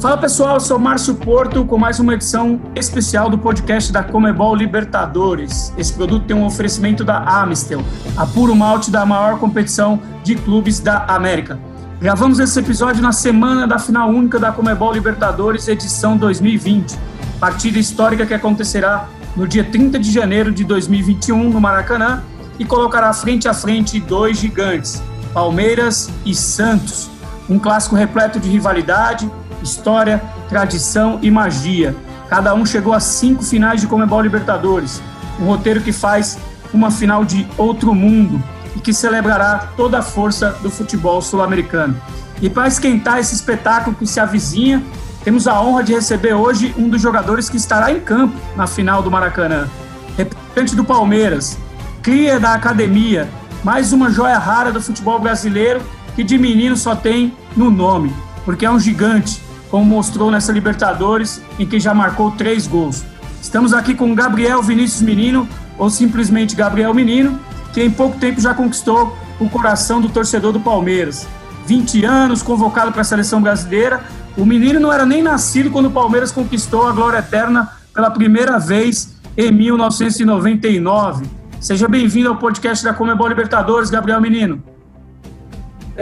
Fala pessoal, eu sou Márcio Porto com mais uma edição especial do podcast da Comebol Libertadores. Esse produto tem um oferecimento da Amistel, a puro malte da maior competição de clubes da América. Gravamos esse episódio na semana da final única da Comebol Libertadores, edição 2020, partida histórica que acontecerá no dia 30 de janeiro de 2021 no Maracanã e colocará frente a frente dois gigantes, Palmeiras e Santos. Um clássico repleto de rivalidade, história, tradição e magia. Cada um chegou a cinco finais de Comebol Libertadores, um roteiro que faz uma final de outro mundo e que celebrará toda a força do futebol sul-americano. E para esquentar esse espetáculo que se avizinha, temos a honra de receber hoje um dos jogadores que estará em campo na final do Maracanã. Representante do Palmeiras, cria da academia, mais uma joia rara do futebol brasileiro que de menino só tem no nome, porque é um gigante, como mostrou nessa Libertadores, em que já marcou três gols. Estamos aqui com Gabriel Vinícius Menino, ou simplesmente Gabriel Menino, que em pouco tempo já conquistou o coração do torcedor do Palmeiras. 20 anos, convocado para a seleção brasileira. O menino não era nem nascido quando o Palmeiras conquistou a glória eterna pela primeira vez em 1999. Seja bem-vindo ao podcast da Comebol Libertadores, Gabriel Menino.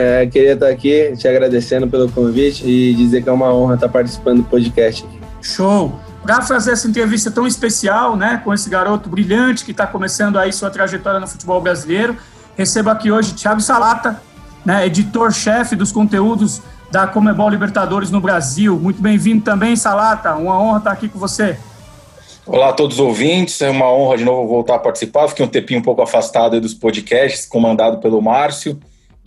É, queria estar aqui te agradecendo pelo convite e dizer que é uma honra estar participando do podcast. Show! Para fazer essa entrevista tão especial, né, com esse garoto brilhante que está começando aí sua trajetória no futebol brasileiro, recebo aqui hoje Thiago Salata, né, editor-chefe dos conteúdos da Comebol Libertadores no Brasil. Muito bem-vindo também, Salata. Uma honra estar aqui com você. Olá a todos os ouvintes, é uma honra de novo voltar a participar. Fiquei um tempinho um pouco afastado dos podcasts, comandado pelo Márcio.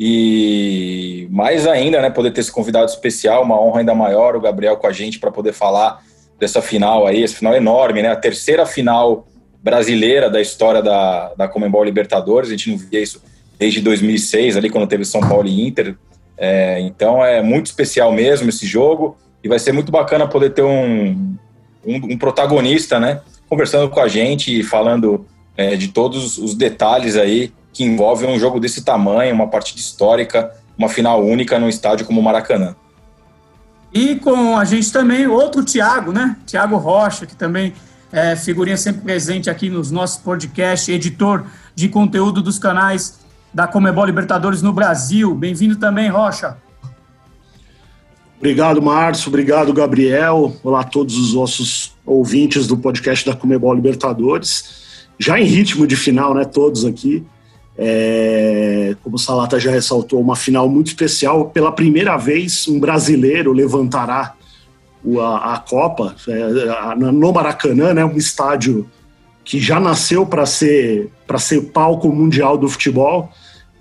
E mais ainda, né, poder ter esse convidado especial, uma honra ainda maior, o Gabriel com a gente para poder falar dessa final aí, esse final enorme, né? A terceira final brasileira da história da, da Comembol Libertadores, a gente não via isso desde 2006, ali quando teve São Paulo e Inter. É, então é muito especial mesmo esse jogo e vai ser muito bacana poder ter um, um, um protagonista, né? Conversando com a gente e falando é, de todos os detalhes aí que envolve um jogo desse tamanho, uma partida histórica, uma final única num estádio como o Maracanã. E com a gente também outro Tiago, né? Tiago Rocha, que também é figurinha sempre presente aqui nos nossos podcasts, editor de conteúdo dos canais da Comebol Libertadores no Brasil. Bem-vindo também, Rocha. Obrigado, Márcio. Obrigado, Gabriel. Olá a todos os nossos ouvintes do podcast da Comebol Libertadores. Já em ritmo de final, né? Todos aqui. É, como o Salata já ressaltou, uma final muito especial. Pela primeira vez, um brasileiro levantará a, a Copa é, no Maracanã, né, um estádio que já nasceu para ser, ser palco mundial do futebol,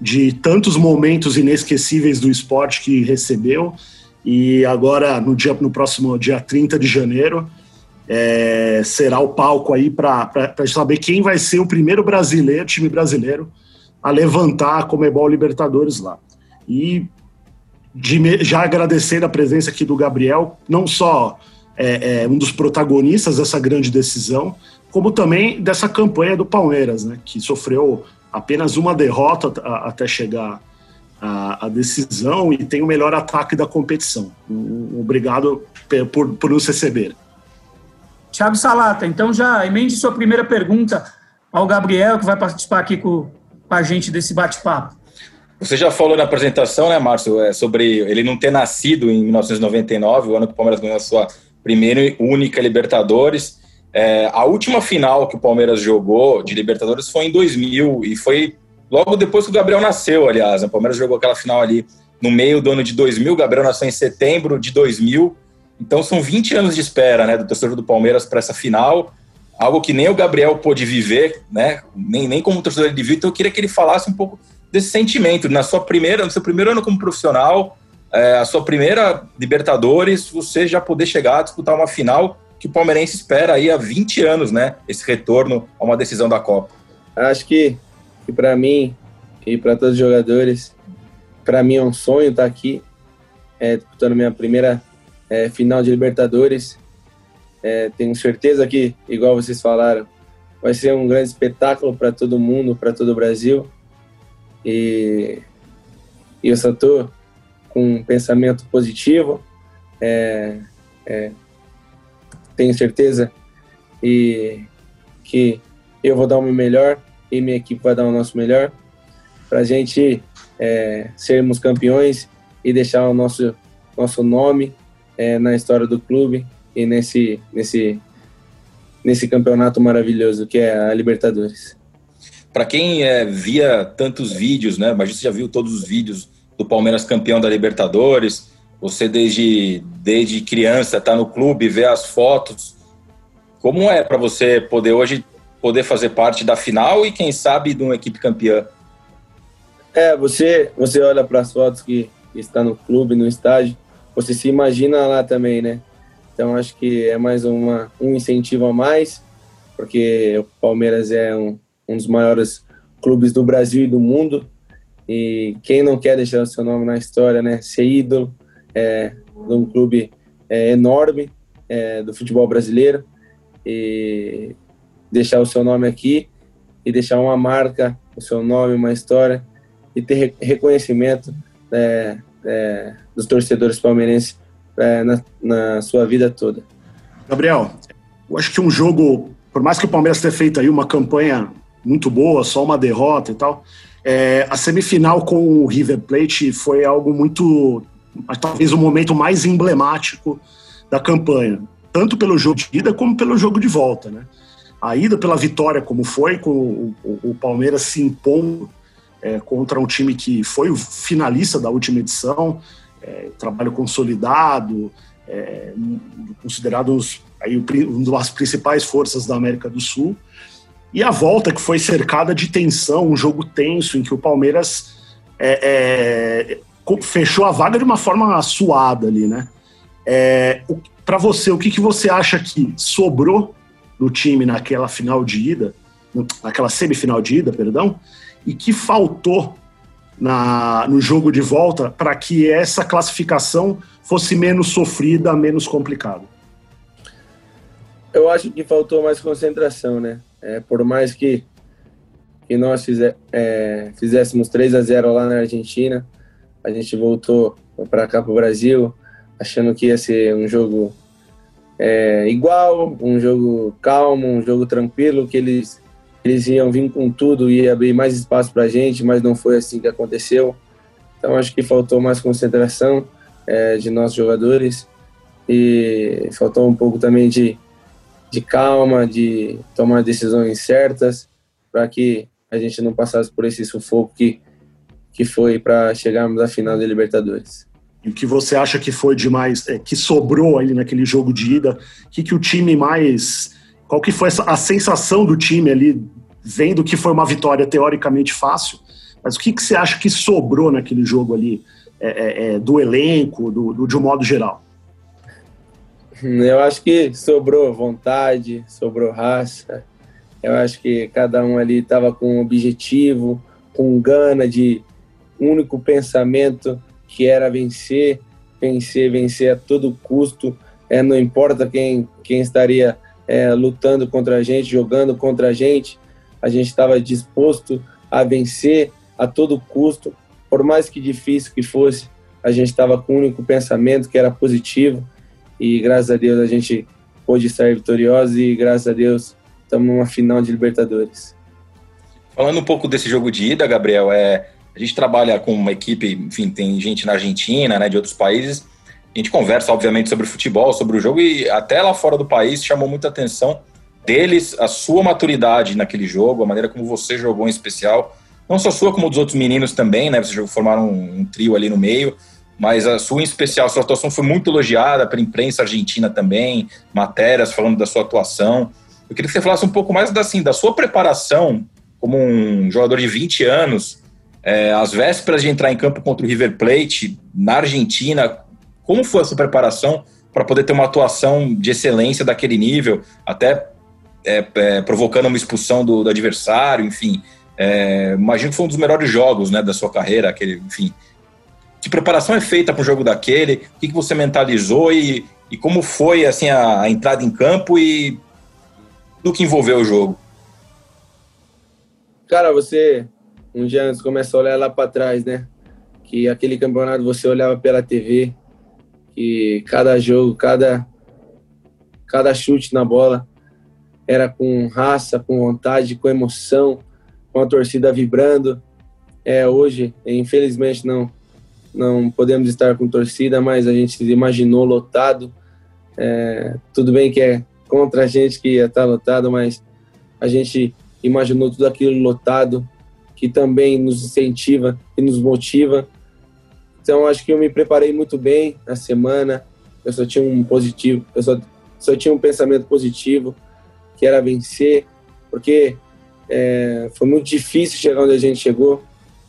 de tantos momentos inesquecíveis do esporte que recebeu. E agora, no, dia, no próximo dia 30 de janeiro, é, será o palco aí para saber quem vai ser o primeiro brasileiro, time brasileiro, a levantar a Comebol Libertadores lá. E de, já agradecer a presença aqui do Gabriel, não só é, é, um dos protagonistas dessa grande decisão, como também dessa campanha do Palmeiras, né, que sofreu apenas uma derrota até chegar à, decisão e tem o melhor ataque da competição. obrigado por, por nos receber. Thiago Salata, então já emende sua primeira pergunta ao Gabriel, que vai participar aqui com, com a gente desse bate-papo. Você já falou na apresentação, né, Márcio, é, sobre ele não ter nascido em 1999, o ano que o Palmeiras ganhou a sua primeira e única Libertadores. É, a última final que o Palmeiras jogou de Libertadores foi em 2000 e foi logo depois que o Gabriel nasceu, aliás. Né? O Palmeiras jogou aquela final ali no meio do ano de 2000, o Gabriel nasceu em setembro de 2000. Então são 20 anos de espera né, do torcedor do Palmeiras para essa final algo que nem o Gabriel pôde viver, né? Nem, nem como torcedor ele viu. Então eu queria que ele falasse um pouco desse sentimento na sua primeira, no seu primeiro ano como profissional, é, a sua primeira Libertadores, você já poder chegar a disputar uma final que o palmeirense espera aí há 20 anos, né? Esse retorno a uma decisão da Copa. Acho que, que para mim e para todos os jogadores, para mim é um sonho estar aqui é, disputando minha primeira é, final de Libertadores é, tenho certeza que, igual vocês falaram, vai ser um grande espetáculo para todo mundo, para todo o Brasil. E, e eu só estou com um pensamento positivo. É, é, tenho certeza e que eu vou dar o meu melhor e minha equipe vai dar o nosso melhor para a gente é, sermos campeões e deixar o nosso nosso nome é, na história do clube e nesse nesse nesse campeonato maravilhoso que é a Libertadores. Para quem é, via tantos vídeos, né? Mas você já viu todos os vídeos do Palmeiras campeão da Libertadores. Você desde desde criança está no clube, vê as fotos. Como é para você poder hoje poder fazer parte da final e quem sabe de uma equipe campeã? É, você você olha para as fotos que está no clube, no estádio, você se imagina lá também, né? Então acho que é mais uma, um incentivo a mais, porque o Palmeiras é um, um dos maiores clubes do Brasil e do mundo. E quem não quer deixar o seu nome na história, né? Ser ídolo é, de um clube é, enorme é, do futebol brasileiro e deixar o seu nome aqui e deixar uma marca, o seu nome, uma história e ter reconhecimento é, é, dos torcedores palmeirenses é, na, na, sua vida toda. Gabriel, eu acho que um jogo, por mais que o Palmeiras tenha feito aí uma campanha muito boa, só uma derrota e tal, é, a semifinal com o River Plate foi algo muito, talvez o momento mais emblemático da campanha, tanto pelo jogo de ida como pelo jogo de volta, né? A ida pela vitória, como foi, com o, o, o Palmeiras se impondo é, contra um time que foi o finalista da última edição, é, trabalho consolidado, é, considerado uns, aí, das principais forças da América do Sul. E a volta que foi cercada de tensão, um jogo tenso em que o Palmeiras é, é, fechou a vaga de uma forma suada ali, né? É, Para você, o que, que você acha que sobrou no time naquela final de ida, naquela semifinal de ida, perdão, e que faltou na, no jogo de volta para que essa classificação fosse menos sofrida, menos complicada? Eu acho que faltou mais concentração, né? É, por mais que, que nós fizer, é, fizéssemos 3 a 0 lá na Argentina, a gente voltou para cá para o Brasil, achando que ia ser um jogo é, igual, um jogo calmo, um jogo tranquilo, que eles eles iam vir com tudo e abrir mais espaço para a gente, mas não foi assim que aconteceu. Então acho que faltou mais concentração é, de nossos jogadores e faltou um pouco também de, de calma, de tomar decisões certas para que a gente não passasse por esse sufoco que, que foi para chegarmos à final da Libertadores. E o que você acha que foi demais, é, que sobrou ali naquele jogo de ida? O que, que o time mais qual que foi a sensação do time ali, vendo que foi uma vitória teoricamente fácil, mas o que, que você acha que sobrou naquele jogo ali, é, é, é, do elenco, do, do, de um modo geral? Eu acho que sobrou vontade, sobrou raça. Eu acho que cada um ali estava com um objetivo, com gana de único pensamento que era vencer, vencer, vencer a todo custo. É, não importa quem, quem estaria é, lutando contra a gente, jogando contra a gente. A gente estava disposto a vencer a todo custo, por mais que difícil que fosse, a gente estava com um único pensamento que era positivo e graças a Deus a gente pôde sair vitorioso e graças a Deus estamos numa final de Libertadores. Falando um pouco desse jogo de ida, Gabriel, é, a gente trabalha com uma equipe, enfim, tem gente na Argentina, né, de outros países, a gente conversa, obviamente, sobre futebol, sobre o jogo, e até lá fora do país chamou muita atenção deles, a sua maturidade naquele jogo, a maneira como você jogou em especial. Não só sua, como dos outros meninos também, né? Vocês formaram um, um trio ali no meio, mas a sua em especial, sua atuação foi muito elogiada pela imprensa argentina também, matérias falando da sua atuação. Eu queria que você falasse um pouco mais da, assim, da sua preparação como um jogador de 20 anos, é, às vésperas de entrar em campo contra o River Plate, na Argentina, como foi a sua preparação para poder ter uma atuação de excelência daquele nível, até é, é, provocando uma expulsão do, do adversário, enfim. É, imagino que foi um dos melhores jogos né, da sua carreira, aquele, enfim. Que preparação é feita para um jogo daquele? O que, que você mentalizou e, e como foi assim a, a entrada em campo e do que envolveu o jogo? Cara, você um dia antes começa a olhar lá para trás, né? Que aquele campeonato você olhava pela TV, que cada jogo, cada, cada chute na bola era com raça, com vontade, com emoção, com a torcida vibrando. É, hoje, infelizmente, não não podemos estar com torcida, mas a gente imaginou lotado. É, tudo bem que é contra a gente que ia estar lotado, mas a gente imaginou tudo aquilo lotado, que também nos incentiva e nos motiva. Então, acho que eu me preparei muito bem na semana. Eu só tinha um positivo, eu só, só tinha um pensamento positivo, que era vencer, porque é, foi muito difícil chegar onde a gente chegou,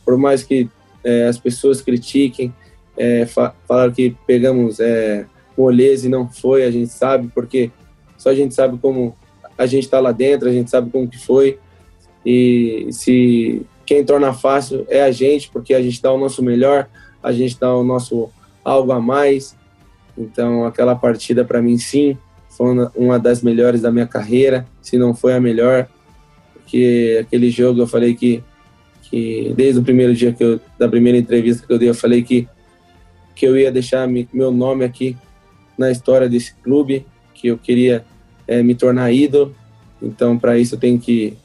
por mais que é, as pessoas critiquem, é, fa falaram que pegamos é, moleza e não foi, a gente sabe, porque só a gente sabe como a gente está lá dentro, a gente sabe como que foi, e se quem torna fácil é a gente, porque a gente dá o nosso melhor, a gente dá o nosso algo a mais, então aquela partida para mim sim, foi uma das melhores da minha carreira, se não foi a melhor, porque aquele jogo eu falei que que desde o primeiro dia que eu, da primeira entrevista que eu dei, eu falei que, que eu ia deixar meu nome aqui na história desse clube, que eu queria é, me tornar ídolo. Então, para isso, eu tenho que.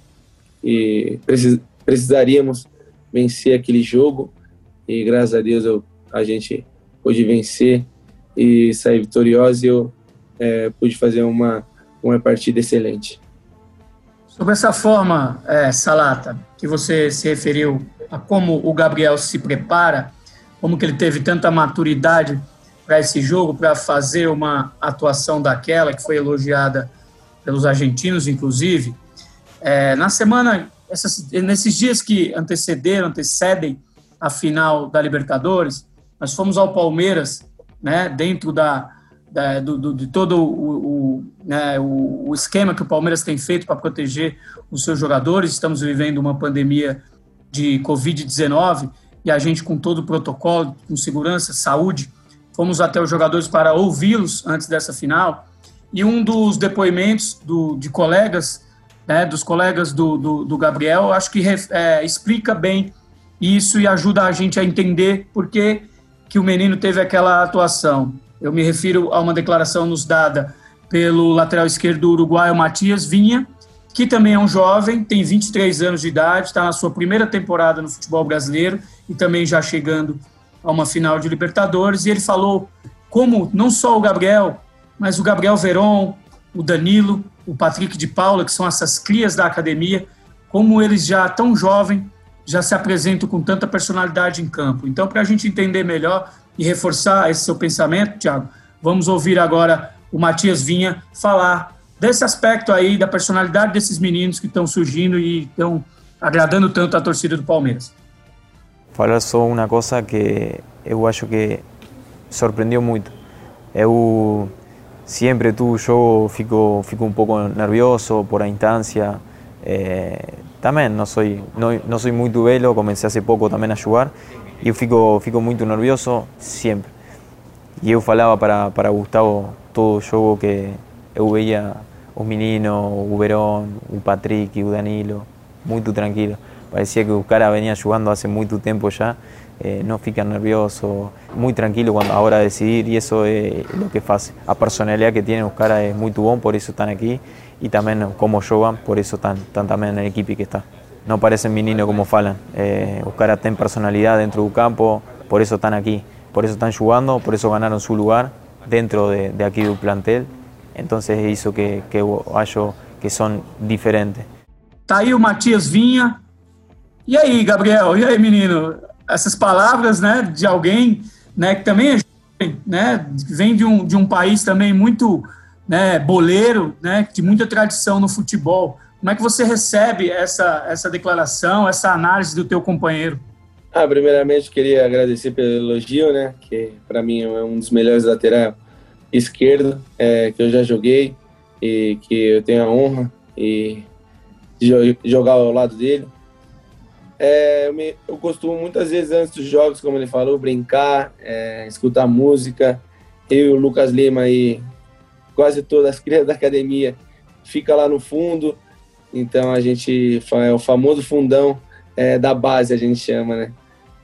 que precis, precisaríamos vencer aquele jogo e, graças a Deus, eu, a gente pôde vencer e sair vitorioso e eu é, pude fazer uma, uma partida excelente. Sobre essa forma, é, Salata, que você se referiu a como o Gabriel se prepara, como que ele teve tanta maturidade para esse jogo, para fazer uma atuação daquela que foi elogiada pelos argentinos, inclusive. É, na semana, essas, nesses dias que antecederam, antecedem a final da Libertadores, nós fomos ao Palmeiras, né, dentro da, da, do, do, de todo o, o, né, o, esquema que o Palmeiras tem feito para proteger os seus jogadores. Estamos vivendo uma pandemia de Covid-19 e a gente, com todo o protocolo, com segurança, saúde, fomos até os jogadores para ouvi-los antes dessa final. E um dos depoimentos do, de colegas, né, dos colegas do, do, do Gabriel, acho que é, explica bem isso e ajuda a gente a entender por que, que o menino teve aquela atuação. Eu me refiro a uma declaração nos dada pelo lateral esquerdo uruguaio Matias Vinha, que também é um jovem, tem 23 anos de idade, está na sua primeira temporada no futebol brasileiro e também já chegando a uma final de Libertadores. E ele falou como não só o Gabriel, mas o Gabriel Veron, o Danilo, o Patrick de Paula, que são essas crias da academia, como eles já tão jovem já se apresentam com tanta personalidade em campo. Então, para a gente entender melhor, e reforçar esse seu pensamento, Tiago, vamos ouvir agora o Matias Vinha falar desse aspecto aí da personalidade desses meninos que estão surgindo e estão agradando tanto a torcida do Palmeiras. Falar só uma coisa que eu acho que surpreendeu muito. Eu sempre tu yo fico, fico un poco nervioso por la instancia. Eh, también no soy, no, no soy muy duelo, comencé hace poco también a jugar e eu fico, fico muito nervioso sempre. E eu falava para, para Gustavo todo o jogo que eu veia os meninos, o Verón, o Patrick, o Danilo, muito tranquilo. Parecia que o cara venía jugando hace muito tempo já, eh, não fica nervioso, muito tranquilo quando a hora de decidir e isso é o que faz. A personalidade que tem os caras é muito bom, por isso estão aqui e também como jogam, por isso estão, estão também na equipe que está. no parecen meninos como falan. Eh, los caras tienen personalidad dentro del campo, por eso están aquí, por eso están jugando, por eso ganaron su lugar dentro de, de aquí del plantel. Entonces hizo que, que acho que son diferentes. Tá aí o Matias Vinha. E aí, Gabriel? E aí, menino? Essas palavras, né, de alguém, né, que também é jovem, né, vem de um, de um país também muito, né, boleiro, né, de muita tradição no futebol. Como é que você recebe essa, essa declaração, essa análise do teu companheiro? Ah, primeiramente queria agradecer pelo elogio, né? Que para mim é um dos melhores laterais esquerdo é, que eu já joguei e que eu tenho a honra e de jogar ao lado dele. É, eu, me, eu, costumo muitas vezes antes dos jogos, como ele falou, brincar, é, escutar música. Eu e o Lucas Lima e quase todas as crianças da academia fica lá no fundo então a gente é o famoso fundão é, da base, a gente chama, né?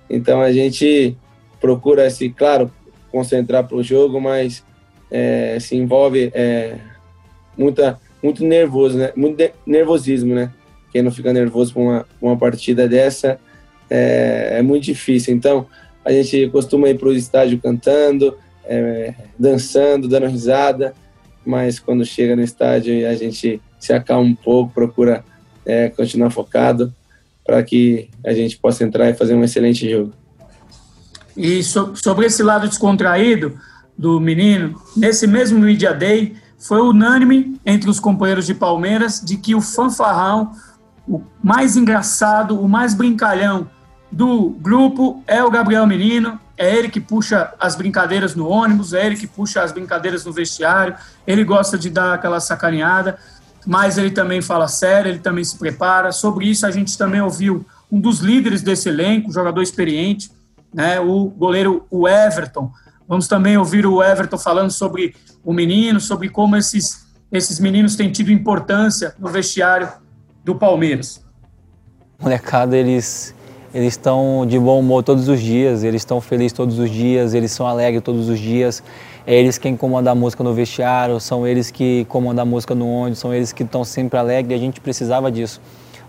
Então a gente procura se, claro, concentrar para o jogo, mas é, se envolve é, muita, muito nervoso, né? Muito nervosismo, né? Quem não fica nervoso com uma, uma partida dessa é, é muito difícil. Então, a gente costuma ir para o estádio cantando, é, dançando, dando risada, mas quando chega no estádio a gente se acalma um pouco, procura é, continuar focado para que a gente possa entrar e fazer um excelente jogo. E so, sobre esse lado descontraído do menino, nesse mesmo Media Day, foi unânime entre os companheiros de Palmeiras de que o fanfarrão, o mais engraçado, o mais brincalhão do grupo é o Gabriel Menino, é ele que puxa as brincadeiras no ônibus, é ele que puxa as brincadeiras no vestiário, ele gosta de dar aquela sacaneada, mas ele também fala sério, ele também se prepara. Sobre isso, a gente também ouviu um dos líderes desse elenco, jogador experiente, né, o goleiro o Everton. Vamos também ouvir o Everton falando sobre o menino, sobre como esses, esses meninos têm tido importância no vestiário do Palmeiras. Molecada, eles eles estão de bom humor todos os dias, eles estão felizes todos os dias, eles são alegres todos os dias. É eles quem comandam a música no vestiário, são eles que comandam a música no ônibus, são eles que estão sempre alegres e a gente precisava disso.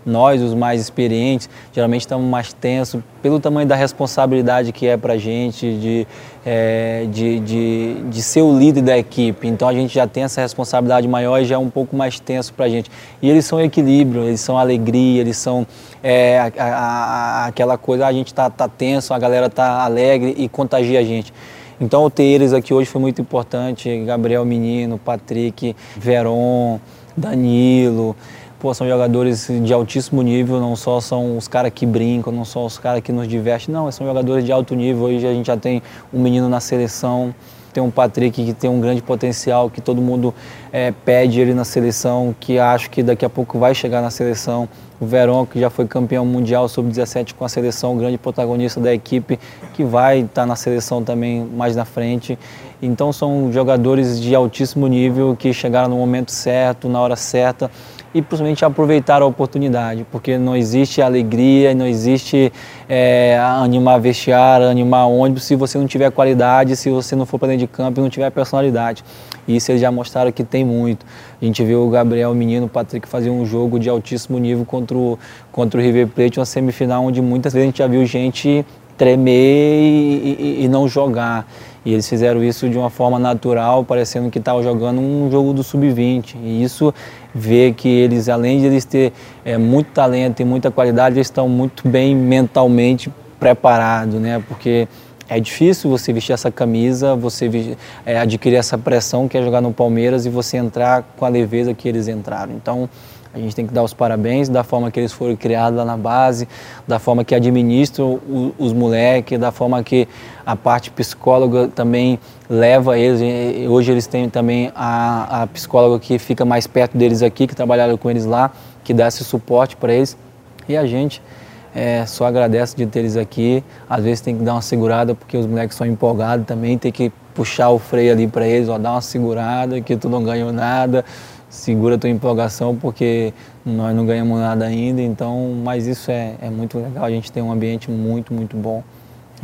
Nós, os mais experientes, geralmente estamos mais tensos pelo tamanho da responsabilidade que é para a gente de, é, de, de, de, ser o líder da equipe. Então a gente já tem essa responsabilidade maior e já é um pouco mais tenso para a gente. E eles são equilíbrio, eles são alegria, eles são é, a, a, aquela coisa, a gente está tá tenso, a galera está alegre e contagia a gente. Então, ter eles aqui hoje foi muito importante. Gabriel Menino, Patrick, Veron, Danilo. Pô, são jogadores de altíssimo nível, não só são os caras que brincam, não só os caras que nos divertem, não, são jogadores de alto nível. Hoje a gente já tem um menino na seleção, tem um Patrick que tem um grande potencial, que todo mundo é, pede ele na seleção, que acho que daqui a pouco vai chegar na seleção. O Verón, que já foi campeão mundial sub-17 com a seleção, grande protagonista da equipe, que vai estar na seleção também mais na frente. Então são jogadores de altíssimo nível que chegaram no momento certo, na hora certa e principalmente aproveitar a oportunidade, porque não existe alegria, não existe é, animar vestiário, animar ônibus se você não tiver qualidade, se você não for para dentro de campo e não tiver personalidade. E isso eles já mostraram que tem muito. A gente viu o Gabriel, o menino, o Patrick fazer um jogo de altíssimo nível contra o, contra o River Plate, uma semifinal onde muitas vezes a gente já viu gente tremer e, e, e não jogar. E eles fizeram isso de uma forma natural, parecendo que estavam jogando um jogo do sub-20. E isso vê que eles, além de eles ter é, muito talento e muita qualidade, eles estão muito bem mentalmente preparados, né? Porque é difícil você vestir essa camisa, você é, adquirir essa pressão que é jogar no Palmeiras e você entrar com a leveza que eles entraram. Então, a gente tem que dar os parabéns da forma que eles foram criados lá na base, da forma que administram os moleques, da forma que a parte psicóloga também leva eles. Hoje eles têm também a, a psicóloga que fica mais perto deles aqui, que trabalharam com eles lá, que dá esse suporte para eles. E a gente é, só agradece de ter eles aqui. Às vezes tem que dar uma segurada, porque os moleques são empolgados também, tem que puxar o freio ali para eles, ó, dar uma segurada, que tu não ganhou nada segura tua empolgação porque nós não ganhamos nada ainda, então, mas isso é, é muito legal, a gente tem um ambiente muito, muito bom.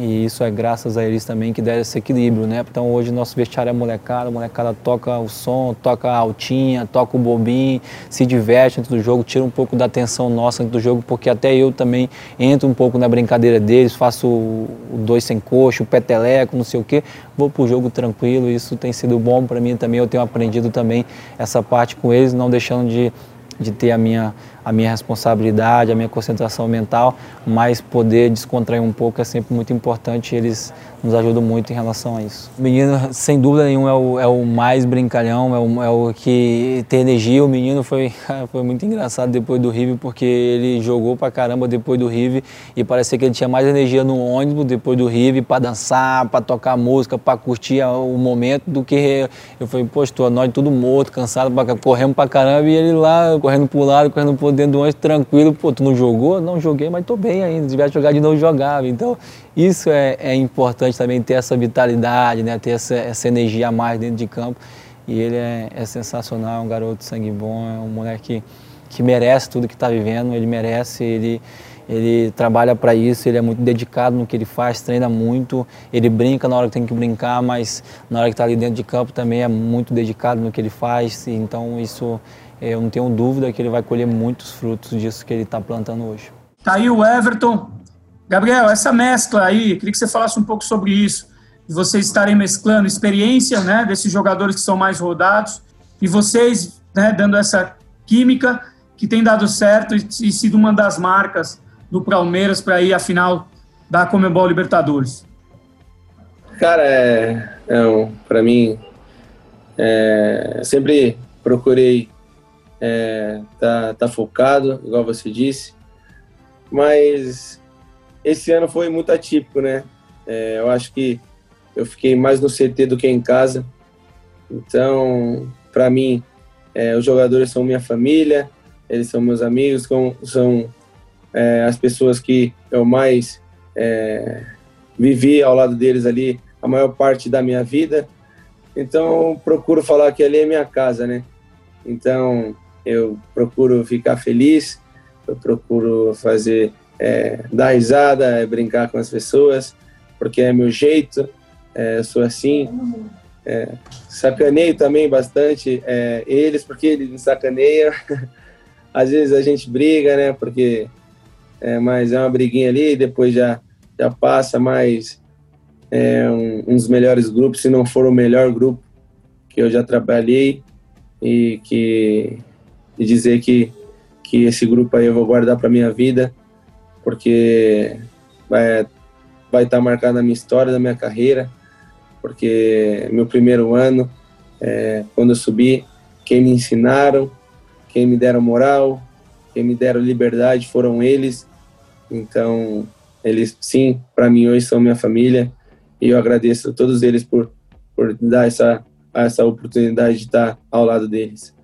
E isso é graças a eles também que deram esse equilíbrio, né? Então hoje nosso vestiário é molecada, a molecada toca o som, toca a altinha, toca o bobinho, se diverte dentro do jogo, tira um pouco da atenção nossa dentro do jogo, porque até eu também entro um pouco na brincadeira deles, faço o dois sem coxo, o peteleco, não sei o quê, vou pro jogo tranquilo, isso tem sido bom para mim também, eu tenho aprendido também essa parte com eles, não deixando de de ter a minha, a minha responsabilidade, a minha concentração mental, mas poder descontrair um pouco é sempre muito importante e eles nos ajudam muito em relação a isso. O menino, sem dúvida nenhuma, é o, é o mais brincalhão, é o, é o que tem energia. O menino foi, foi muito engraçado depois do Rive, porque ele jogou pra caramba depois do Rive e parecia que ele tinha mais energia no ônibus depois do Rive para dançar, para tocar música, para curtir o momento do que eu falei, poxa, nós tudo morto, cansado, corremos pra caramba e ele lá correndo pro lado, correndo por dentro do ônibus, tranquilo. Pô, tu não jogou? Não joguei, mas tô bem ainda. Se tivesse jogado de novo, jogava. Então, isso é, é importante também, ter essa vitalidade, né? ter essa, essa energia a mais dentro de campo. E ele é, é sensacional, é um garoto sangue bom, é um moleque que, que merece tudo que está vivendo, ele merece, ele Ele trabalha para isso, ele é muito dedicado no que ele faz, treina muito, ele brinca na hora que tem que brincar, mas na hora que está ali dentro de campo também é muito dedicado no que ele faz. Então isso eu não tenho dúvida que ele vai colher muitos frutos disso que ele está plantando hoje. Tá aí o Everton. Gabriel, essa mescla aí, queria que você falasse um pouco sobre isso. De vocês estarem mesclando experiência, né, desses jogadores que são mais rodados, e vocês, né, dando essa química que tem dado certo e, e sido uma das marcas do Palmeiras para ir à final da Comebol Libertadores? Cara, é, é para mim, é, sempre procurei é, tá, tá focado, igual você disse, mas esse ano foi muito atípico, né? É, eu acho que eu fiquei mais no CT do que em casa, então, para mim, é, os jogadores são minha família, eles são meus amigos, são, são é, as pessoas que eu mais é, vivi ao lado deles ali a maior parte da minha vida. Então, procuro falar que ali é minha casa, né? Então, eu procuro ficar feliz, eu procuro fazer, é, dar risada, é, brincar com as pessoas, porque é meu jeito, é, eu sou assim. É, sacaneio também bastante é, eles, porque eles me sacaneiam. Às vezes a gente briga, né? Porque é, mas é uma briguinha ali, depois já, já passa, mas é um, um dos melhores grupos, se não for o melhor grupo que eu já trabalhei e que e dizer que que esse grupo aí eu vou guardar para minha vida, porque vai vai estar tá marcado na minha história, na minha carreira, porque meu primeiro ano, é, quando eu subi, quem me ensinaram, quem me deram moral, quem me deram liberdade foram eles então, eles, sim, para mim hoje são minha família e eu agradeço a todos eles por, por dar essa, essa oportunidade de estar ao lado deles.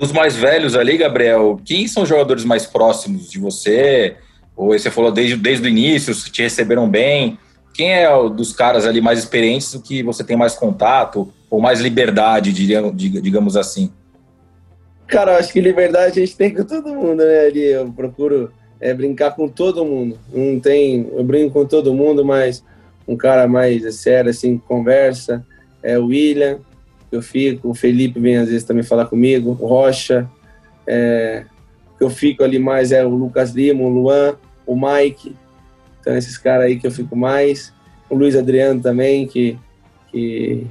Dos mais velhos ali, Gabriel, quem são os jogadores mais próximos de você? Ou você falou desde, desde o início, te receberam bem. Quem é o dos caras ali mais experientes que você tem mais contato ou mais liberdade, digamos assim? Cara, eu acho que liberdade a gente tem com todo mundo, né? Ali eu procuro é brincar com todo mundo. Não tem, eu brinco com todo mundo, mas um cara mais sério assim conversa é o William, eu fico, o Felipe vem às vezes também falar comigo, o Rocha, é, que eu fico ali mais é o Lucas Lima, o Luan, o Mike, então esses caras aí que eu fico mais, o Luiz Adriano também, que, que,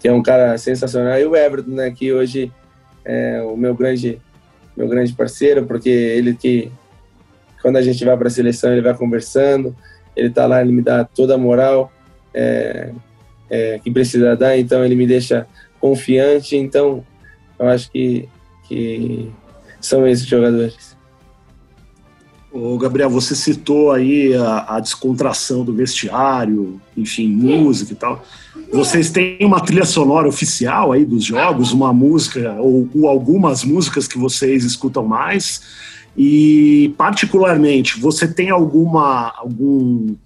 que é um cara sensacional, e o Everton, né, que hoje é o meu grande meu grande parceiro, porque ele que quando a gente vai para a seleção, ele vai conversando, ele está lá, ele me dá toda a moral é, é, que precisa dar, então ele me deixa confiante. Então, eu acho que, que são esses jogadores. Ô Gabriel, você citou aí a, a, descontração do vestiário, enfim, música e tal. Vocês têm uma trilha sonora oficial aí dos jogos, uma música ou, ou algumas músicas que vocês escutam mais? E, particularmente, você tem alguma algum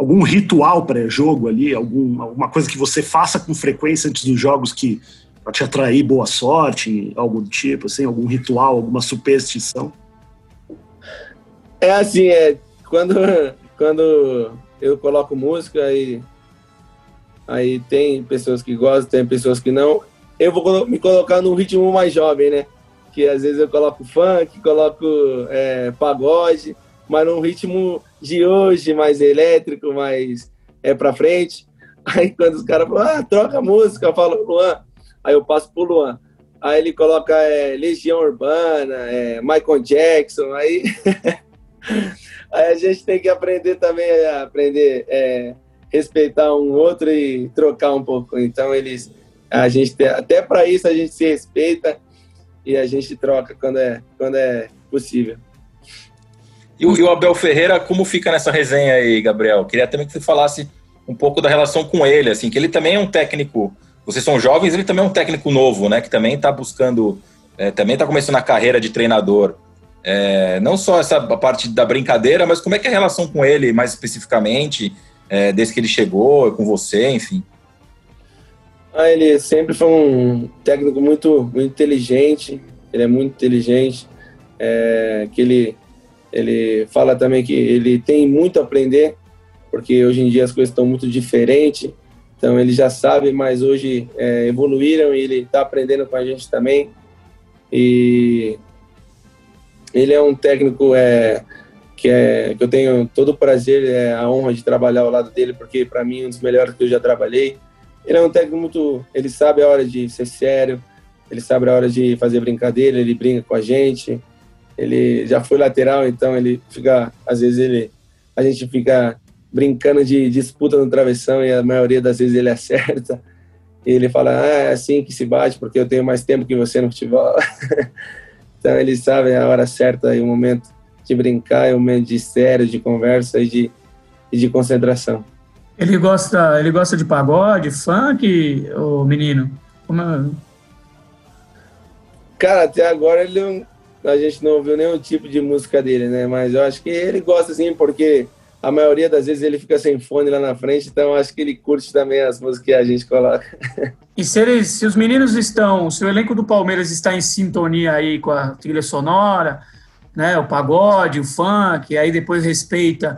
algum ritual pré-jogo ali, algum, alguma coisa que você faça com frequência antes dos jogos que para te atrair boa sorte, algo do tipo, assim, algum ritual, alguma superstição? É assim, é quando quando eu coloco música e aí tem pessoas que gostam, tem pessoas que não. Eu vou me colocar num ritmo mais jovem, né? que às vezes eu coloco funk, coloco é, pagode, mas num ritmo de hoje, mais elétrico, mais é para frente. Aí quando os caras falam, ah, troca a música, eu falo, Luan, aí eu passo pro Luan. Aí ele coloca é, Legião Urbana, é, Michael Jackson, aí, aí a gente tem que aprender também a aprender é, respeitar um outro e trocar um pouco. Então eles, a gente até para isso a gente se respeita e a gente troca quando é, quando é possível. E o, e o Abel Ferreira, como fica nessa resenha aí, Gabriel? Queria também que você falasse um pouco da relação com ele, assim, que ele também é um técnico. Vocês são jovens, ele também é um técnico novo, né? Que também está buscando, é, também está começando a carreira de treinador. É, não só essa parte da brincadeira, mas como é que é a relação com ele, mais especificamente, é, desde que ele chegou, com você, enfim. Ah, ele sempre foi um técnico muito, muito inteligente. Ele é muito inteligente. É, que ele Ele fala também que ele tem muito a aprender, porque hoje em dia as coisas estão muito diferentes. Então ele já sabe, mas hoje é, evoluíram e ele está aprendendo com a gente também. E ele é um técnico é, que, é, que eu tenho todo o prazer, é, a honra de trabalhar ao lado dele, porque para mim é um dos melhores que eu já trabalhei. Ele é um técnico muito. Ele sabe a hora de ser sério, ele sabe a hora de fazer brincadeira, ele brinca com a gente. Ele já foi lateral, então ele fica. Às vezes ele. A gente fica brincando de disputa no travessão e a maioria das vezes ele acerta. E ele fala: Ah, é assim que se bate, porque eu tenho mais tempo que você no futebol. então ele sabe a hora certa e o momento de brincar, e o momento de sério, de conversa e de, e de concentração. Ele gosta, ele gosta de pagode, funk, o menino? Como é? Cara, até agora ele a gente não ouviu nenhum tipo de música dele, né? Mas eu acho que ele gosta sim, porque a maioria das vezes ele fica sem fone lá na frente, então acho que ele curte também as músicas que a gente coloca. E se, eles, se os meninos estão, se o elenco do Palmeiras está em sintonia aí com a trilha sonora, né, o pagode, o funk, aí depois respeita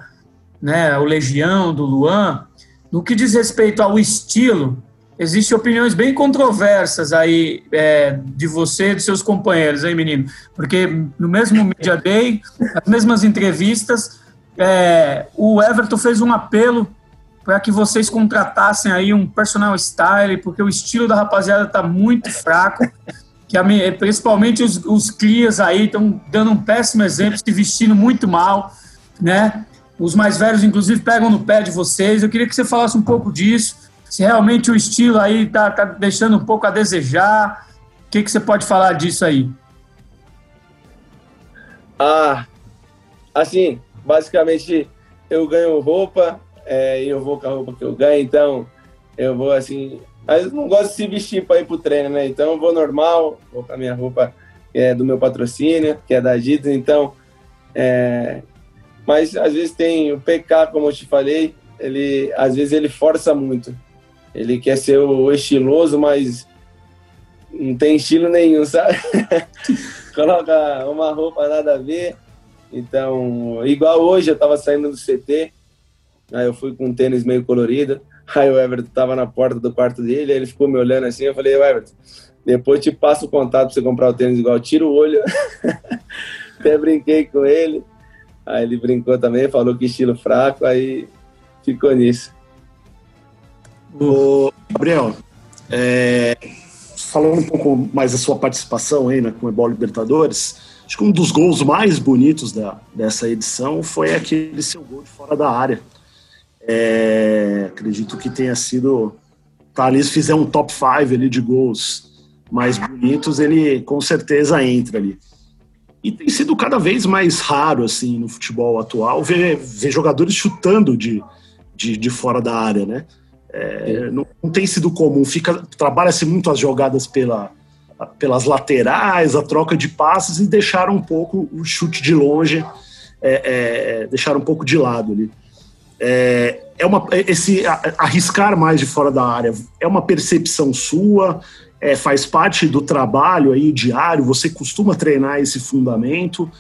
né, o Legião do Luan, no que diz respeito ao estilo, existem opiniões bem controversas aí é, de você e de seus companheiros, aí, menino? Porque no mesmo Media Day, as mesmas entrevistas, é, o Everton fez um apelo para que vocês contratassem aí um personal style, porque o estilo da rapaziada está muito fraco, que a, principalmente os, os clias aí estão dando um péssimo exemplo, se vestindo muito mal, né? Os mais velhos, inclusive, pegam no pé de vocês. Eu queria que você falasse um pouco disso. Se realmente o estilo aí tá, tá deixando um pouco a desejar. O que, que você pode falar disso aí? Ah, assim, basicamente eu ganho roupa é, eu vou com a roupa que eu ganho, então eu vou assim. Mas eu não gosto de se vestir para ir pro treino, né? Então eu vou normal, vou com a minha roupa é do meu patrocínio, que é da Adidas, então é, mas às vezes tem o PK, como eu te falei, ele às vezes ele força muito. Ele quer ser o estiloso, mas não tem estilo nenhum, sabe? Coloca uma roupa nada a ver. Então, igual hoje, eu tava saindo do CT, aí eu fui com um tênis meio colorido, aí o Everton tava na porta do quarto dele, ele ficou me olhando assim, eu falei, Everton, depois te passo o contato pra você comprar o tênis igual, tira o olho. Até brinquei com ele. Aí ele brincou também, falou que estilo fraco, aí ficou nisso. O Gabriel, é, falando um pouco mais da sua participação aí na Comebol Libertadores, acho que um dos gols mais bonitos da, dessa edição foi aquele seu gol de fora da área. É, acredito que tenha sido. Thales fizer um top 5 ali de gols mais bonitos, ele com certeza entra ali. E tem sido cada vez mais raro, assim, no futebol atual, ver, ver jogadores chutando de, de, de fora da área, né? É, não, não, tem sido comum. Fica Trabalha-se muito as jogadas pela, pelas laterais, a troca de passes e deixar um pouco o chute de longe, é, é, deixar um pouco de lado ali. É, é uma, esse arriscar mais de fora da área é uma percepção sua, é, faz parte do trabalho aí diário? Você costuma treinar esse fundamento?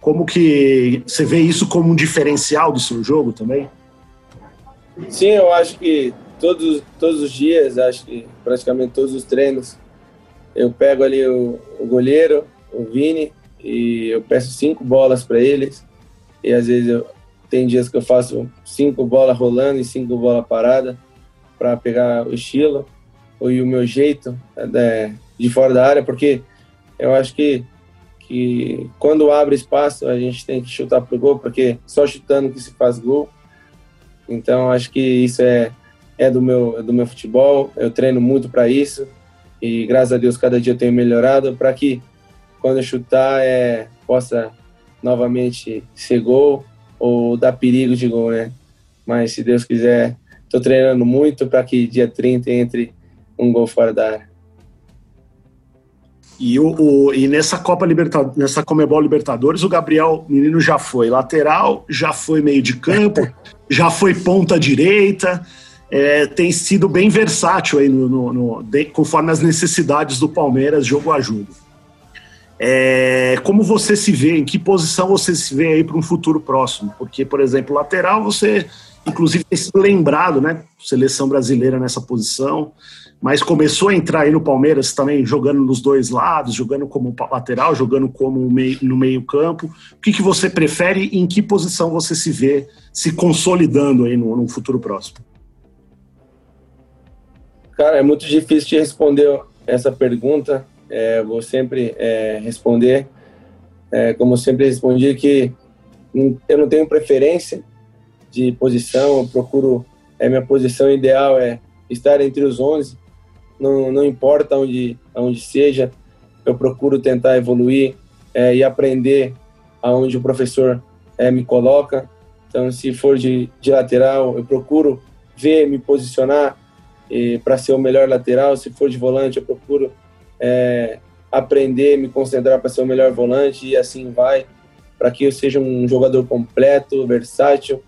Como que você vê isso como um diferencial do seu jogo também? Sim, eu acho que todos, todos os dias, acho que praticamente todos os treinos, eu pego ali o, o goleiro, o Vini, e eu peço cinco bolas para eles. E às vezes eu, tem dias que eu faço cinco bolas rolando e cinco bolas parada para pegar o estilo e o meu jeito é, de fora da área, porque eu acho que, que quando abre espaço a gente tem que chutar pro gol, porque só chutando que se faz gol. Então acho que isso é, é do, meu, é do meu futebol, eu treino muito para isso e graças a Deus cada dia eu tenho melhorado para que quando eu chutar é, possa novamente ser gol ou dar perigo de gol, né? Mas se Deus quiser, estou treinando muito para que dia 30 entre um gol fora da área. E, o, o, e nessa Copa Libertadores, nessa Comebol Libertadores, o Gabriel Menino já foi lateral, já foi meio de campo, já foi ponta direita, é, tem sido bem versátil aí no, no, no de, conforme as necessidades do Palmeiras, jogo a jogo. É, como você se vê, em que posição você se vê aí para um futuro próximo? Porque, por exemplo, lateral, você inclusive tem sido lembrado, né? Seleção brasileira nessa posição, mas começou a entrar aí no Palmeiras também jogando nos dois lados, jogando como lateral, jogando como meio, no meio-campo. O que, que você prefere e em que posição você se vê se consolidando aí no, no futuro próximo? Cara, é muito difícil de responder essa pergunta. É, vou sempre é, responder, é, como sempre respondi, que eu não tenho preferência de posição, eu procuro, é, minha posição ideal é estar entre os 11, não, não importa onde, onde seja, eu procuro tentar evoluir é, e aprender aonde o professor é, me coloca. Então, se for de, de lateral, eu procuro ver, me posicionar para ser o melhor lateral. Se for de volante, eu procuro é, aprender, me concentrar para ser o melhor volante e assim vai, para que eu seja um jogador completo, versátil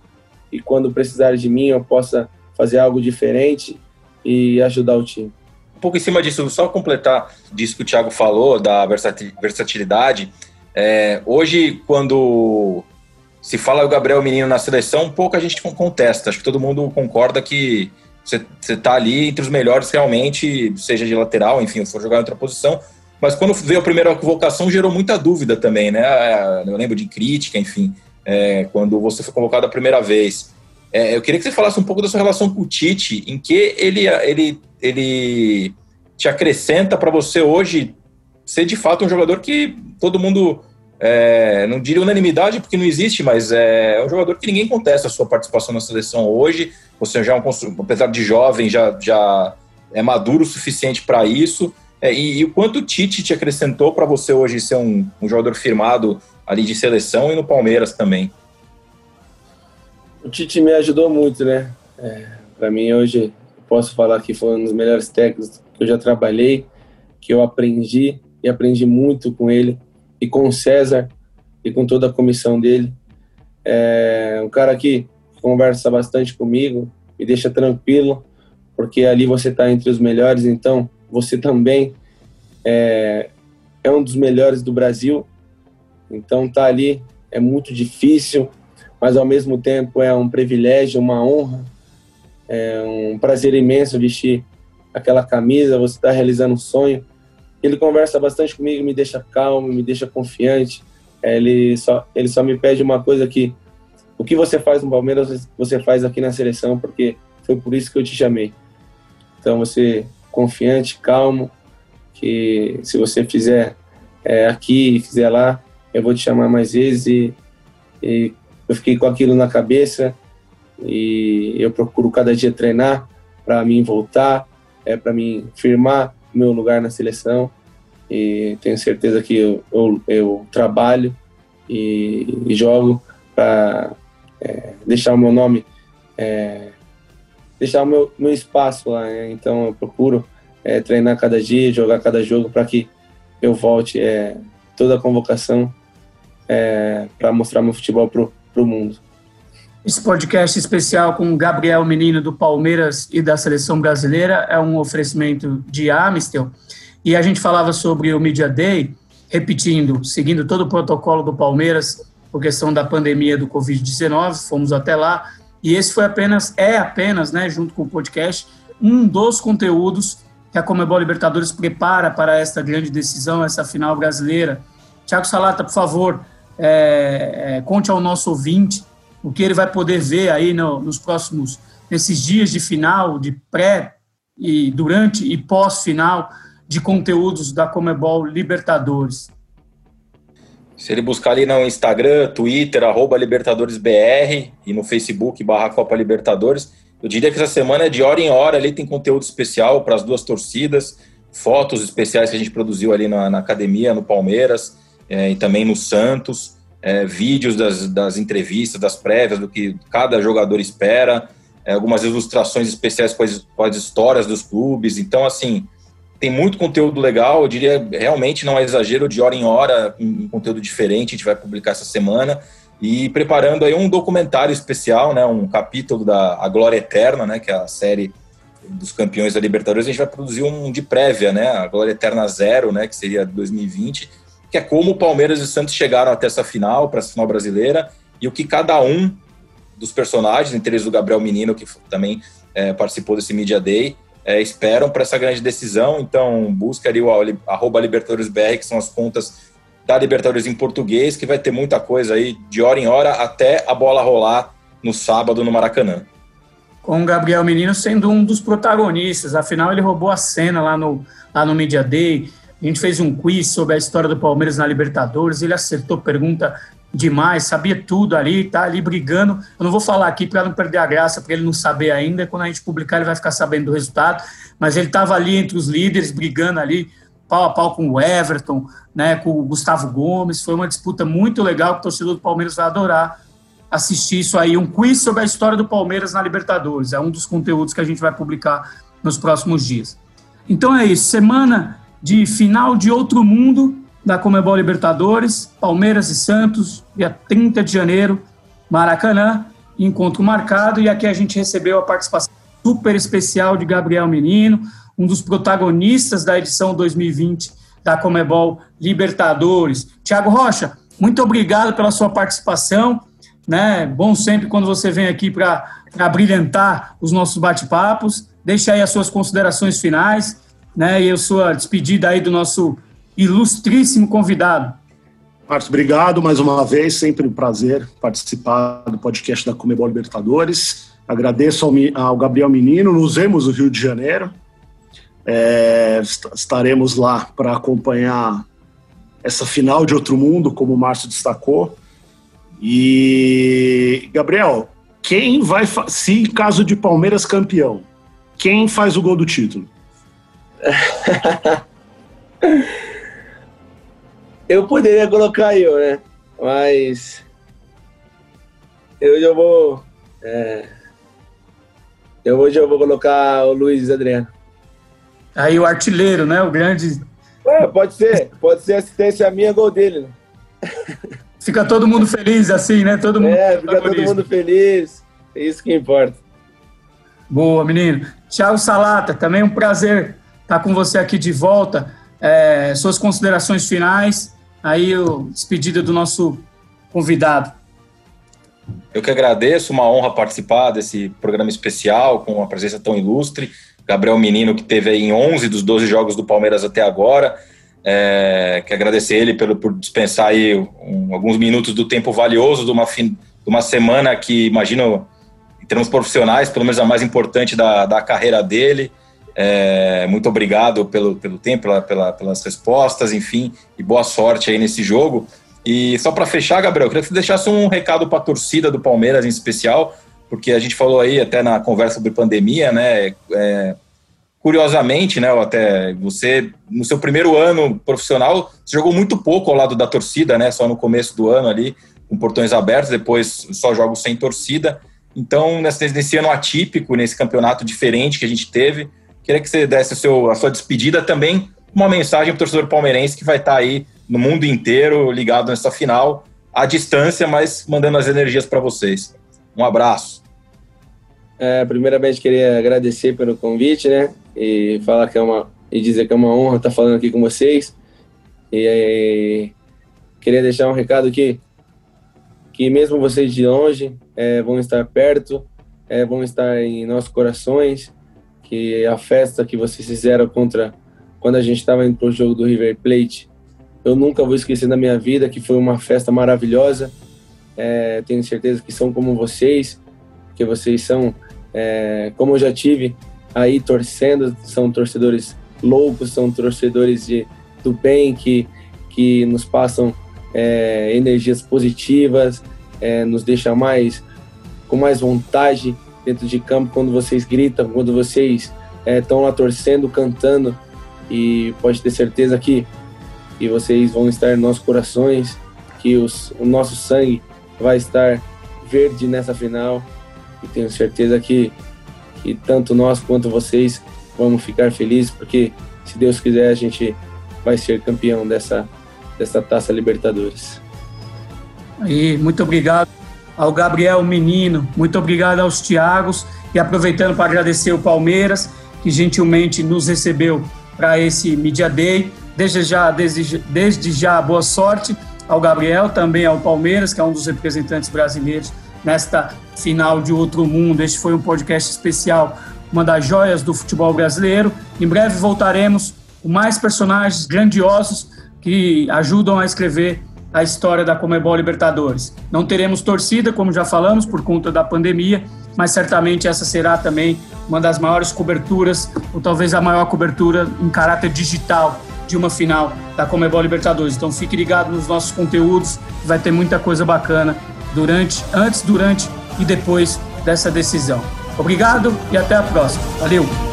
e quando precisar de mim eu possa fazer algo diferente e ajudar o time. Um pouco em cima disso, só completar disso que o Thiago falou, da versatilidade. É, hoje, quando se fala o Gabriel Menino na seleção, pouco a gente contesta. Acho que todo mundo concorda que você está ali entre os melhores realmente, seja de lateral, enfim, for jogar em outra posição. Mas quando veio a primeira convocação, gerou muita dúvida também, né? É, eu lembro de crítica, enfim, é, quando você foi convocado a primeira vez. É, eu queria que você falasse um pouco da sua relação com o Tite, em que ele, ele, ele te acrescenta para você hoje ser de fato um jogador que todo mundo é, não diria unanimidade porque não existe, mas é, é, um jogador que ninguém contesta a sua participação na seleção hoje. Você já é um apesar de jovem, já, já é maduro o suficiente para isso. É, e, e, o quanto o Tite te acrescentou para você hoje ser um, um, jogador firmado ali de seleção e no Palmeiras também? O Tite me ajudou muito, né? É, para mim hoje posso falar que foi um dos melhores técnicos que eu já trabalhei, que eu aprendi e aprendi muito com ele e com o César e com toda a comissão dele. É um cara que conversa bastante comigo, me deixa tranquilo, porque ali você está entre os melhores, então você também é, é um dos melhores do Brasil. Então tá ali é muito difícil, mas ao mesmo tempo é um privilégio, uma honra, é um prazer imenso vestir aquela camisa, você está realizando um sonho ele conversa bastante comigo, me deixa calmo, me deixa confiante. É, ele só, ele só me pede uma coisa que o que você faz no Palmeiras, você faz aqui na seleção, porque foi por isso que eu te chamei. Então, você confiante, calmo, que se você fizer é, aqui e fizer lá, eu vou te chamar mais vezes e, e eu fiquei com aquilo na cabeça e eu procuro cada dia treinar para mim voltar, é para mim firmar meu lugar na seleção e tenho certeza que eu, eu, eu trabalho e, e jogo para é, deixar o meu nome, é, deixar o meu, meu espaço lá. Né? Então eu procuro é, treinar cada dia, jogar cada jogo para que eu volte é, toda a convocação é, para mostrar meu futebol pro, pro mundo. Esse podcast especial com Gabriel Menino do Palmeiras e da Seleção Brasileira é um oferecimento de Amistel. E a gente falava sobre o Media Day, repetindo, seguindo todo o protocolo do Palmeiras por questão da pandemia do Covid-19, fomos até lá. E esse foi apenas, é apenas, né, junto com o podcast, um dos conteúdos que a Comebol Libertadores prepara para esta grande decisão, essa final brasileira. Tiago Salata, por favor, é, é, conte ao nosso ouvinte o que ele vai poder ver aí no, nos próximos, nesses dias de final, de pré e durante e pós-final de conteúdos da Comebol Libertadores. Se ele buscar ali no Instagram, Twitter, arroba LibertadoresBR e no Facebook, barra Copa Libertadores, eu diria que essa semana é de hora em hora, ali tem conteúdo especial para as duas torcidas, fotos especiais que a gente produziu ali na, na academia, no Palmeiras é, e também no Santos é, vídeos das, das entrevistas, das prévias, do que cada jogador espera, é, algumas ilustrações especiais com as, com as, histórias dos clubes. Então, assim, tem muito conteúdo legal. Eu diria, realmente não é exagero, de hora em hora, um, um conteúdo diferente. A gente vai publicar essa semana. E preparando aí um documentário especial, né, um capítulo da A Glória Eterna, né, que é a série dos campeões da Libertadores. A gente vai produzir um de prévia, né, a Glória Eterna Zero, né, que seria 2020 que é como o Palmeiras e o Santos chegaram até essa final, para essa final brasileira, e o que cada um dos personagens, entre eles o Gabriel Menino, que também é, participou desse Media Day, é, esperam para essa grande decisão. Então, busca ali o arroba LibertadoresBR, que são as contas da Libertadores em português, que vai ter muita coisa aí de hora em hora até a bola rolar no sábado no Maracanã. Com o Gabriel Menino sendo um dos protagonistas, afinal ele roubou a cena lá no, lá no Media Day. A gente fez um quiz sobre a história do Palmeiras na Libertadores, ele acertou pergunta demais, sabia tudo ali, tá ali brigando. Eu não vou falar aqui para não perder a graça, para ele não saber ainda. Quando a gente publicar, ele vai ficar sabendo do resultado. Mas ele estava ali entre os líderes, brigando ali, pau a pau com o Everton, né, com o Gustavo Gomes. Foi uma disputa muito legal que o torcedor do Palmeiras vai adorar assistir isso aí. Um quiz sobre a história do Palmeiras na Libertadores. É um dos conteúdos que a gente vai publicar nos próximos dias. Então é isso. Semana de final de outro mundo da Comebol Libertadores, Palmeiras e Santos, dia 30 de janeiro, Maracanã, encontro marcado, e aqui a gente recebeu a participação super especial de Gabriel Menino, um dos protagonistas da edição 2020 da Comebol Libertadores. Tiago Rocha, muito obrigado pela sua participação, né? Bom sempre quando você vem aqui para brilhantar os nossos bate-papos. Deixa aí as suas considerações finais, né? E a sua despedida aí do nosso ilustríssimo convidado. Marcos, obrigado mais uma vez, sempre um prazer participar do podcast da Comebol Libertadores. Agradeço ao, ao Gabriel Menino, nos vemos no Rio de Janeiro. É, estaremos lá para acompanhar essa final de outro mundo, como o Márcio destacou. E, Gabriel, quem vai, se caso de Palmeiras campeão, quem faz o gol do título? Eu poderia colocar eu, né? Mas eu já vou. É, eu hoje eu vou colocar o Luiz Adriano. Aí o artilheiro, né? O grande. É, pode ser. Pode ser assistência minha, gol dele. Né? Fica todo mundo feliz assim, né? Todo mundo. É, fica todo mundo feliz. É isso que importa. Boa, menino. Thiago Salata, também um prazer estar com você aqui de volta. É, suas considerações finais aí o despedida do nosso convidado. Eu que agradeço, uma honra participar desse programa especial com uma presença tão ilustre. Gabriel Menino, que teve em 11 dos 12 jogos do Palmeiras até agora. É, que agradecer ele pelo, por dispensar aí um, alguns minutos do tempo valioso de uma, de uma semana que, imagino, em termos profissionais, pelo menos a mais importante da, da carreira dele. É, muito obrigado pelo, pelo tempo, pela, pela, pelas respostas, enfim, e boa sorte aí nesse jogo. E só para fechar, Gabriel, queria que você deixasse um recado para a torcida do Palmeiras em especial, porque a gente falou aí até na conversa sobre pandemia, né? É, curiosamente, né? Até você no seu primeiro ano profissional você jogou muito pouco ao lado da torcida, né? Só no começo do ano ali com portões abertos, depois só jogos sem torcida. Então nesse, nesse ano atípico, nesse campeonato diferente que a gente teve, Queria que você desse seu, a sua despedida também, uma mensagem para o torcedor palmeirense que vai estar tá aí no mundo inteiro ligado nessa final, à distância, mas mandando as energias para vocês. Um abraço. É, primeiramente, queria agradecer pelo convite, né? E falar que é uma e dizer que é uma honra estar falando aqui com vocês. E, e queria deixar um recado aqui que mesmo vocês de longe é, vão estar perto, é, vão estar em nossos corações que a festa que vocês fizeram contra quando a gente estava indo para o jogo do River Plate, eu nunca vou esquecer na minha vida, que foi uma festa maravilhosa. É, tenho certeza que são como vocês, que vocês são, é, como eu já tive aí torcendo, são torcedores loucos, são torcedores de, do bem que, que nos passam é, energias positivas, é, nos deixa mais com mais vontade dentro de campo quando vocês gritam, quando vocês estão é, lá torcendo, cantando e pode ter certeza que, que vocês vão estar em nossos corações, que os, o nosso sangue vai estar verde nessa final e tenho certeza que, que tanto nós quanto vocês vamos ficar felizes porque se Deus quiser a gente vai ser campeão dessa, dessa Taça Libertadores. Aí, muito obrigado ao Gabriel Menino, muito obrigado aos Tiagos e aproveitando para agradecer o Palmeiras, que gentilmente nos recebeu para esse Media Day. Desde já, desde, desde já, boa sorte ao Gabriel, também ao Palmeiras, que é um dos representantes brasileiros nesta final de Outro Mundo. Este foi um podcast especial, uma das joias do futebol brasileiro. Em breve voltaremos com mais personagens grandiosos que ajudam a escrever a história da Comebol Libertadores. Não teremos torcida, como já falamos, por conta da pandemia, mas certamente essa será também uma das maiores coberturas, ou talvez a maior cobertura em caráter digital de uma final da Comebol Libertadores. Então fique ligado nos nossos conteúdos, vai ter muita coisa bacana durante, antes, durante e depois dessa decisão. Obrigado e até a próxima. Valeu!